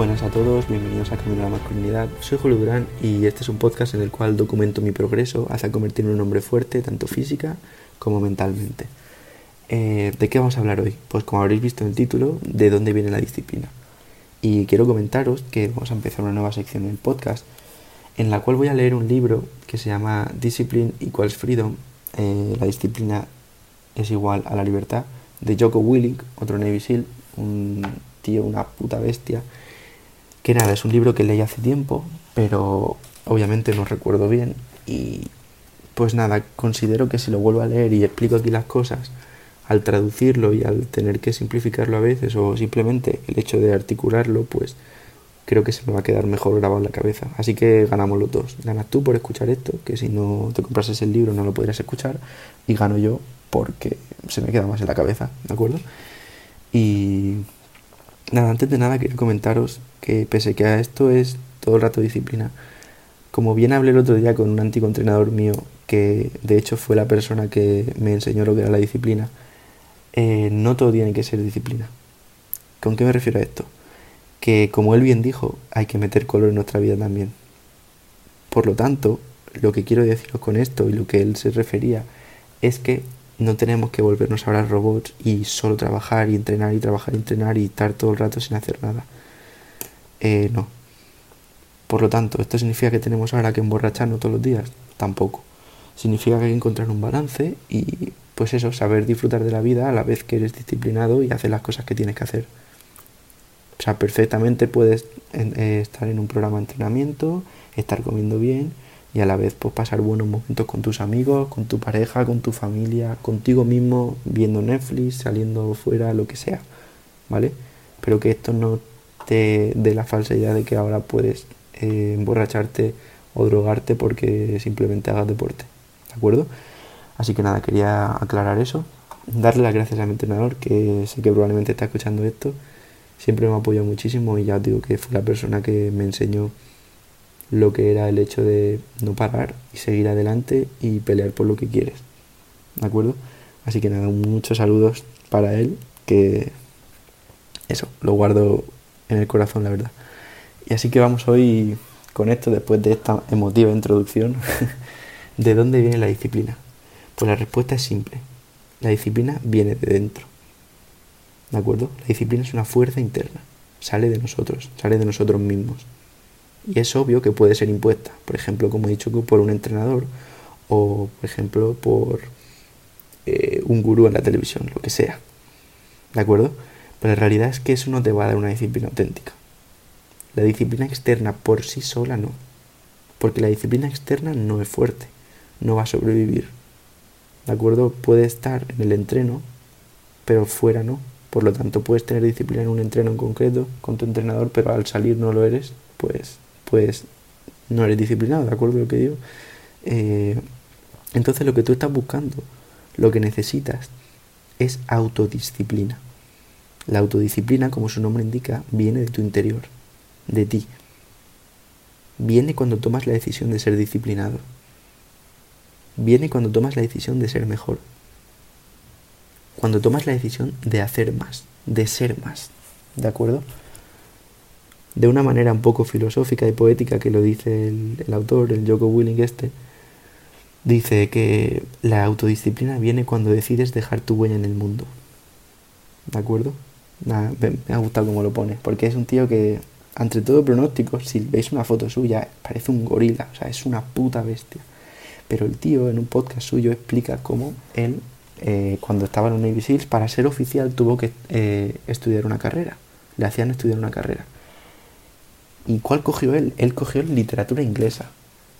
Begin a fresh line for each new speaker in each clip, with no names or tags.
Buenas a todos, bienvenidos a Camino a la Masculinidad. Soy Julio Durán y este es un podcast en el cual documento mi progreso hacia convertirme en un hombre fuerte, tanto física como mentalmente. Eh, ¿De qué vamos a hablar hoy? Pues como habréis visto en el título, ¿de dónde viene la disciplina? Y quiero comentaros que vamos a empezar una nueva sección en el podcast en la cual voy a leer un libro que se llama Discipline Equals Freedom. Eh, la disciplina es igual a la libertad de Joko Willink, otro Navy SEAL, un tío, una puta bestia. Que nada, es un libro que leí hace tiempo, pero obviamente no recuerdo bien. Y pues nada, considero que si lo vuelvo a leer y explico aquí las cosas, al traducirlo y al tener que simplificarlo a veces, o simplemente el hecho de articularlo, pues creo que se me va a quedar mejor grabado en la cabeza. Así que ganamos los dos. Ganas tú por escuchar esto, que si no te comprases el libro no lo podrías escuchar, y gano yo porque se me queda más en la cabeza, ¿de acuerdo? Y nada, antes de nada quiero comentaros que pese que a esto es todo el rato disciplina, como bien hablé el otro día con un antiguo entrenador mío, que de hecho fue la persona que me enseñó lo que era la disciplina, eh, no todo tiene que ser disciplina. ¿Con qué me refiero a esto? Que como él bien dijo, hay que meter color en nuestra vida también. Por lo tanto, lo que quiero deciros con esto y lo que él se refería es que no tenemos que volvernos ahora robots y solo trabajar y entrenar y trabajar y entrenar y estar todo el rato sin hacer nada. Eh, no. Por lo tanto, ¿esto significa que tenemos ahora que emborracharnos todos los días? Tampoco. Significa que hay que encontrar un balance y, pues eso, saber disfrutar de la vida a la vez que eres disciplinado y hacer las cosas que tienes que hacer. O sea, perfectamente puedes eh, estar en un programa de entrenamiento, estar comiendo bien y a la vez pues, pasar buenos momentos con tus amigos, con tu pareja, con tu familia, contigo mismo, viendo Netflix, saliendo fuera, lo que sea, ¿vale? Pero que esto no te dé la falsa idea de que ahora puedes eh, emborracharte o drogarte porque simplemente hagas deporte, ¿de acuerdo? Así que nada, quería aclarar eso, darle las gracias a mi entrenador que sé que probablemente está escuchando esto, siempre me ha apoyado muchísimo y ya os digo que fue la persona que me enseñó lo que era el hecho de no parar y seguir adelante y pelear por lo que quieres. ¿De acuerdo? Así que nada, muchos saludos para él, que eso, lo guardo en el corazón, la verdad. Y así que vamos hoy con esto, después de esta emotiva introducción, ¿de dónde viene la disciplina? Pues la respuesta es simple. La disciplina viene de dentro. ¿De acuerdo? La disciplina es una fuerza interna. Sale de nosotros, sale de nosotros mismos. Y es obvio que puede ser impuesta, por ejemplo, como he dicho, por un entrenador o, por ejemplo, por eh, un gurú en la televisión, lo que sea. ¿De acuerdo? Pero la realidad es que eso no te va a dar una disciplina auténtica. La disciplina externa por sí sola no. Porque la disciplina externa no es fuerte, no va a sobrevivir. ¿De acuerdo? Puede estar en el entreno, pero fuera no. Por lo tanto, puedes tener disciplina en un entreno en concreto con tu entrenador, pero al salir no lo eres, pues pues no eres disciplinado, ¿de acuerdo lo que digo? Eh, entonces lo que tú estás buscando, lo que necesitas, es autodisciplina. La autodisciplina, como su nombre indica, viene de tu interior, de ti. Viene cuando tomas la decisión de ser disciplinado. Viene cuando tomas la decisión de ser mejor. Cuando tomas la decisión de hacer más, de ser más. ¿De acuerdo? De una manera un poco filosófica y poética que lo dice el, autor, el Joko Willing este, dice que la autodisciplina viene cuando decides dejar tu huella en el mundo. ¿De acuerdo? me, ha gustado cómo lo pone, porque es un tío que, entre todo pronóstico, si veis una foto suya, parece un gorila, o sea, es una puta bestia. Pero el tío en un podcast suyo explica cómo él, eh, cuando estaba en un Navy para ser oficial tuvo que eh, estudiar una carrera. Le hacían estudiar una carrera. ¿Y cuál cogió él? Él cogió literatura inglesa.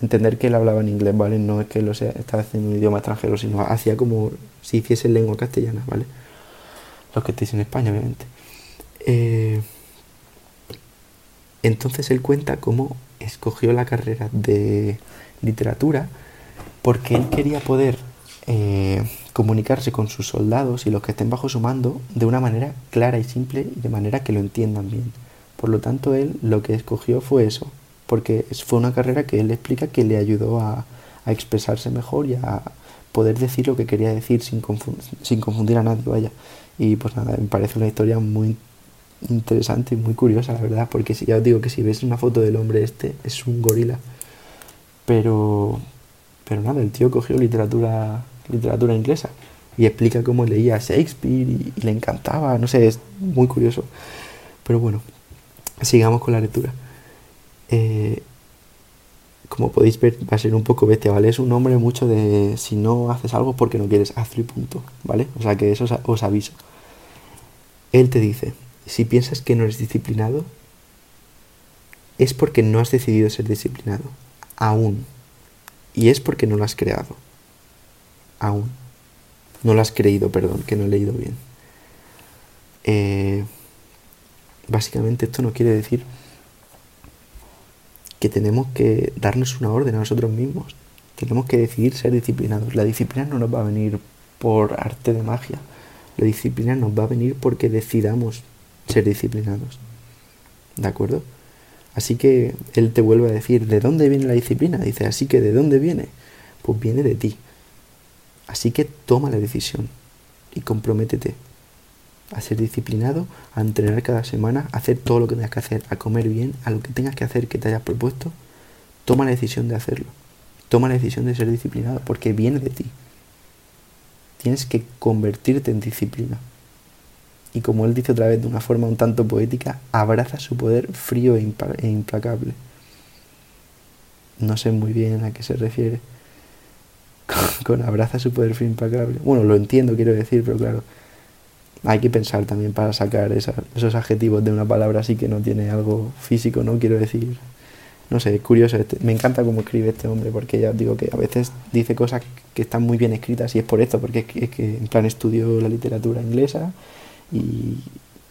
Entender que él hablaba en inglés, ¿vale? No es que lo sea, estaba haciendo un idioma extranjero, sino hacía como si hiciese lengua castellana, ¿vale? Los que estéis en España, obviamente. Eh, entonces él cuenta cómo escogió la carrera de literatura porque él quería poder eh, comunicarse con sus soldados y los que estén bajo su mando de una manera clara y simple y de manera que lo entiendan bien. Por lo tanto, él lo que escogió fue eso, porque fue una carrera que él explica que le ayudó a, expresarse mejor y a poder decir lo que quería decir sin, confundir a nadie, vaya. Y pues nada, me parece una historia muy interesante y muy curiosa, la verdad, porque si ya os digo que si ves una foto del hombre este, es un gorila. Pero, pero nada, el tío cogió literatura, literatura inglesa y explica cómo leía Shakespeare y, le encantaba, no sé, es muy curioso. Pero bueno, sigamos con la lectura. Eh, como podéis ver, va a ser un poco bestia, ¿vale? Es un nombre mucho de si no haces algo porque no quieres, hazlo y punto, ¿vale? O sea que eso os, os aviso. Él te dice, si piensas que no eres disciplinado, es porque no has decidido ser disciplinado, aún. Y es porque no lo has creado, aún. No lo has creído, perdón, que no he leído bien. Eh, básicamente esto no quiere decir que tenemos que darnos una orden a nosotros mismos. Tenemos que decidir ser disciplinados. La disciplina no nos va a venir por arte de magia. La disciplina nos va a venir porque decidamos ser disciplinados. ¿De acuerdo? Así que él te vuelve a decir, ¿de dónde viene la disciplina? Dice, así que ¿de dónde viene? Pues viene de ti. Así que toma la decisión y comprométete a ser disciplinado, a entrenar cada semana, a hacer todo lo que tengas que hacer, a comer bien, a lo que tengas que hacer que te hayas propuesto, toma la decisión de hacerlo. Toma la decisión de ser disciplinado porque viene de ti. Tienes que convertirte en disciplina. Y como él dice otra vez de una forma un tanto poética, abraza su poder frío e, e implacable. No sé muy bien a qué se refiere. Con, abraza su poder frío e implacable. Bueno, lo entiendo, quiero decir, pero claro, hay que pensar también para sacar esos adjetivos de una palabra así que no tiene algo físico, ¿no? Quiero decir, no sé, es curioso, este, me encanta cómo escribe este hombre, porque ya digo que a veces dice cosas que están muy bien escritas y es por esto, porque es que, en plan estudio la literatura inglesa y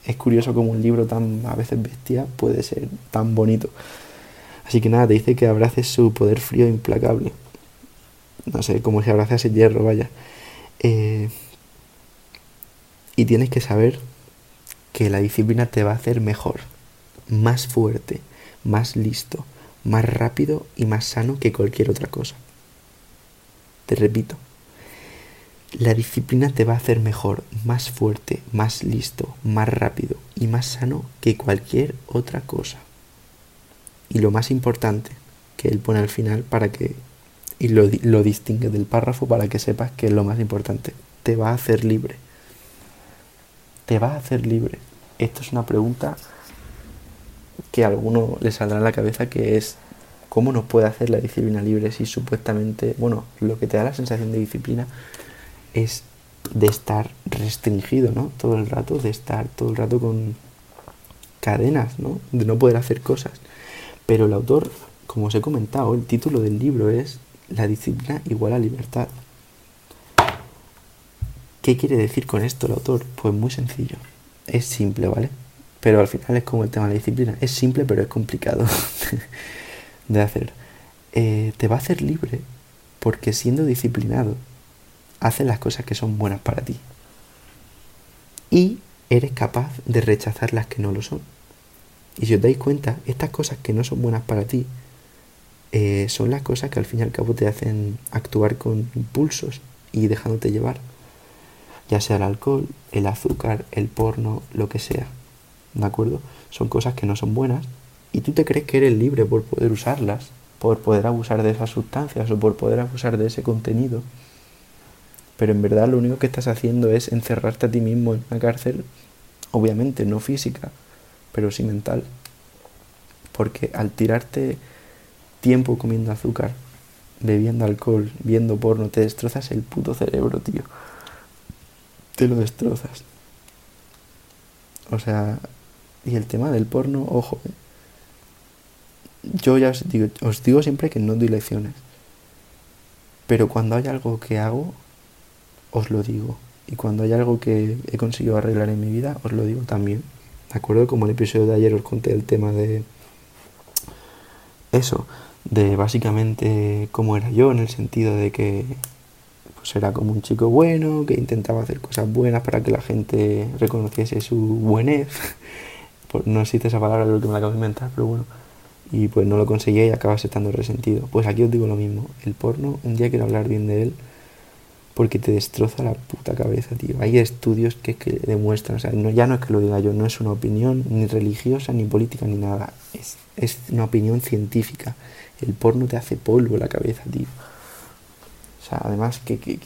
es curioso como un libro tan a veces bestia puede ser tan bonito. Así que nada, te dice que abraces su poder frío e implacable. No sé, como si abraces ese hierro, vaya. Eh, y tienes que saber que la disciplina te va a hacer mejor, más fuerte, más listo, más rápido y más sano que cualquier otra cosa. Te repito, la disciplina te va a hacer mejor, más fuerte, más listo, más rápido y más sano que cualquier otra cosa. Y lo más importante que él pone al final para que, y lo, lo distingue del párrafo para que sepas que es lo más importante, te va a hacer libre ¿Te vas a hacer libre? Esto es una pregunta que a alguno le saldrá en la cabeza que es ¿cómo nos puede hacer la disciplina libre si supuestamente, bueno, lo que te da la sensación de disciplina es de estar restringido, ¿no? Todo el rato, de estar todo el rato con cadenas, ¿no? De no poder hacer cosas. Pero el autor, como os he comentado, el título del libro es La disciplina igual a libertad. ¿Qué quiere decir con esto el autor? Pues muy sencillo. Es simple, ¿vale? Pero al final es como el tema de la disciplina. Es simple, pero es complicado de hacer. Eh, te va a hacer libre porque siendo disciplinado, haces las cosas que son buenas para ti. Y eres capaz de rechazar las que no lo son. Y si os dais cuenta, estas cosas que no son buenas para ti eh, son las cosas que al fin y al cabo te hacen actuar con impulsos y dejándote llevar ya sea el alcohol, el azúcar, el porno, lo que sea. ¿De acuerdo? Son cosas que no son buenas y tú te crees que eres libre por poder usarlas, por poder abusar de esas sustancias o por poder abusar de ese contenido. Pero en verdad lo único que estás haciendo es encerrarte a ti mismo en una cárcel, obviamente no física, pero sí mental. Porque al tirarte tiempo comiendo azúcar, bebiendo alcohol, viendo porno, te destrozas el puto cerebro, tío te lo destrozas. O sea, y el tema del porno, ojo, eh. yo ya os digo, os digo siempre que no doy lecciones. Pero cuando hay algo que hago, os lo digo. Y cuando hay algo que he conseguido arreglar en mi vida, os lo digo también. ¿De acuerdo? Como el episodio de ayer os conté el tema de eso, de básicamente cómo era yo, en el sentido de que era como un chico bueno, que intentaba hacer cosas buenas para que la gente reconociese su buenez. no existe esa palabra, lo que me la acabo de inventar, pero bueno. Y pues no lo conseguía y acabas estando resentido. Pues aquí os digo lo mismo. El porno, un día quiero hablar bien de él, porque te destroza la puta cabeza, tío. Hay estudios que, que demuestran, o sea, no, ya no es que lo diga yo, no es una opinión ni religiosa, ni política, ni nada. Es, es una opinión científica. El porno te hace polvo la cabeza, tío. O sea, además, que, que,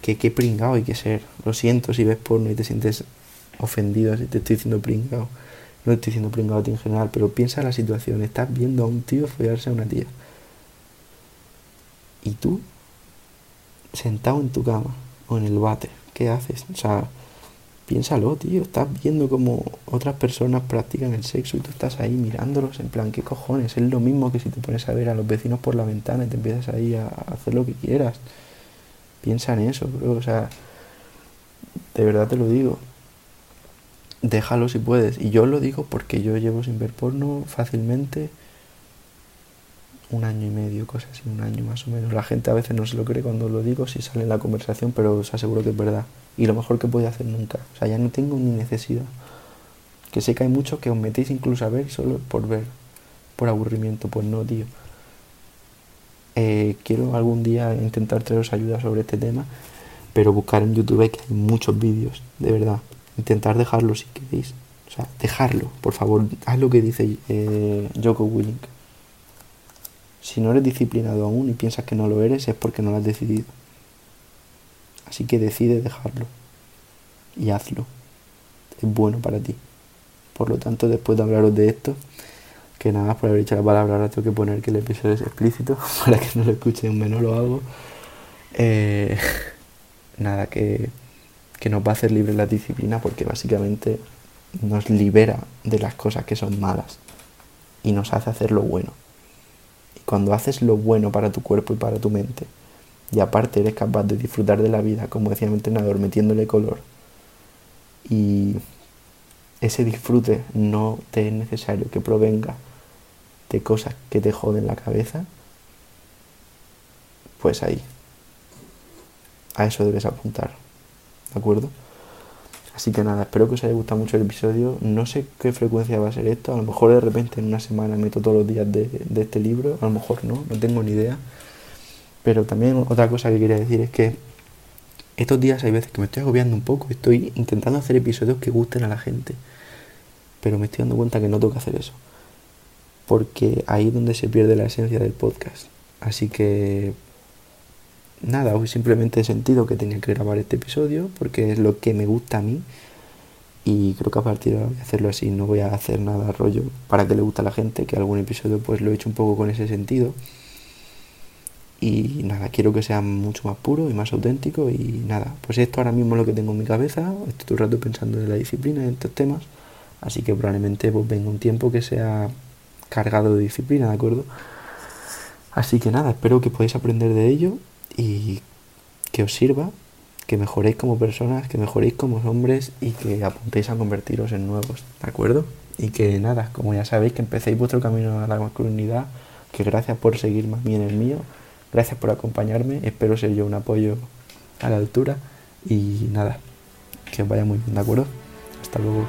que, que pringado hay que ser. Lo siento si ves porno y te sientes ofendido si te estoy diciendo pringado. No estoy diciendo pringado en general, pero piensa en la situación. Estás viendo a un tío follarse a una tía. Y tú, sentado en tu cama o en el bate, ¿qué haces? O sea, piénsalo, tío. Estás viendo como otras personas practican el sexo y tú estás ahí mirándolos en plan, ¿qué cojones? Es lo mismo que si te pones a ver a los vecinos por la ventana y te empiezas ahí a hacer lo que quieras. Piensa en eso, bro. O sea, de verdad te lo digo déjalo si puedes. Y yo lo digo porque yo llevo sin ver porno fácilmente un año y medio, cosas así, un año más o menos. La gente a veces no se lo cree cuando lo digo, si sale en la conversación, pero os aseguro que es verdad. Y lo mejor que puede hacer nunca. O sea, ya no tengo ni necesidad. Que sé que hay muchos que os metéis incluso a ver solo por ver, por aburrimiento. Pues no, tío. Eh, quiero algún día intentar traeros ayuda sobre este tema, pero buscar en YouTube que hay muchos vídeos, de verdad intentar dejarlo si queréis. O sea, dejarlo, por favor, haz lo que dice eh, Joko Willink. Si no eres disciplinado aún y piensas que no lo eres, es porque no lo has decidido. Así que decide dejarlo. Y hazlo. Es bueno para ti. Por lo tanto, después de hablaros de esto, que nada más por haber dicho la palabra, ahora tengo que poner que el episodio es explícito para que no lo escuche un menor o algo. Eh, nada, que que nos va a hacer libre la disciplina porque básicamente nos libera de las cosas que son malas y nos hace hacer lo bueno. Cuando haces lo bueno para tu cuerpo y para tu mente, y aparte eres capaz de disfrutar de la vida, como decía mi entrenador, metiéndole color, y ese disfrute no te es necesario que provenga de cosas que te joden la cabeza, pues ahí, a eso debes apuntar. ¿de acuerdo? Así que nada, espero que os haya gustado mucho el episodio. No sé qué frecuencia va a ser esto. A lo mejor de repente en una semana meto todos los días de, este libro. A lo mejor no, no tengo ni idea. Pero también otra cosa que quería decir es que estos días hay veces que me estoy agobiando un poco. Estoy intentando hacer episodios que gusten a la gente. Pero me estoy dando cuenta que no tengo que hacer eso. Porque ahí es donde se pierde la esencia del podcast. Así que nada, hoy simplemente he sentido que tenía que grabar este episodio porque es lo que me gusta a mí y creo que a partir de ahora voy a hacerlo así, no voy a hacer nada rollo para que le guste a la gente, que algún episodio pues lo he hecho un poco con ese sentido y nada, quiero que sea mucho más puro y más auténtico y nada, pues esto ahora mismo es lo que tengo en mi cabeza, estoy todo el rato pensando en la disciplina en estos temas, así que probablemente pues venga un tiempo que sea cargado de disciplina, ¿de acuerdo? Así que nada, espero que podáis aprender de ello y que os sirva, que mejoréis como personas, que mejoréis como hombres y que apuntéis a convertiros en nuevos, ¿de acuerdo? Y que nada, como ya sabéis, que empecéis vuestro camino a la masculinidad, que gracias por seguirme a mí en el mío, gracias por acompañarme, espero ser yo un apoyo a la altura y nada, que os vaya muy bien, ¿de acuerdo? Hasta luego.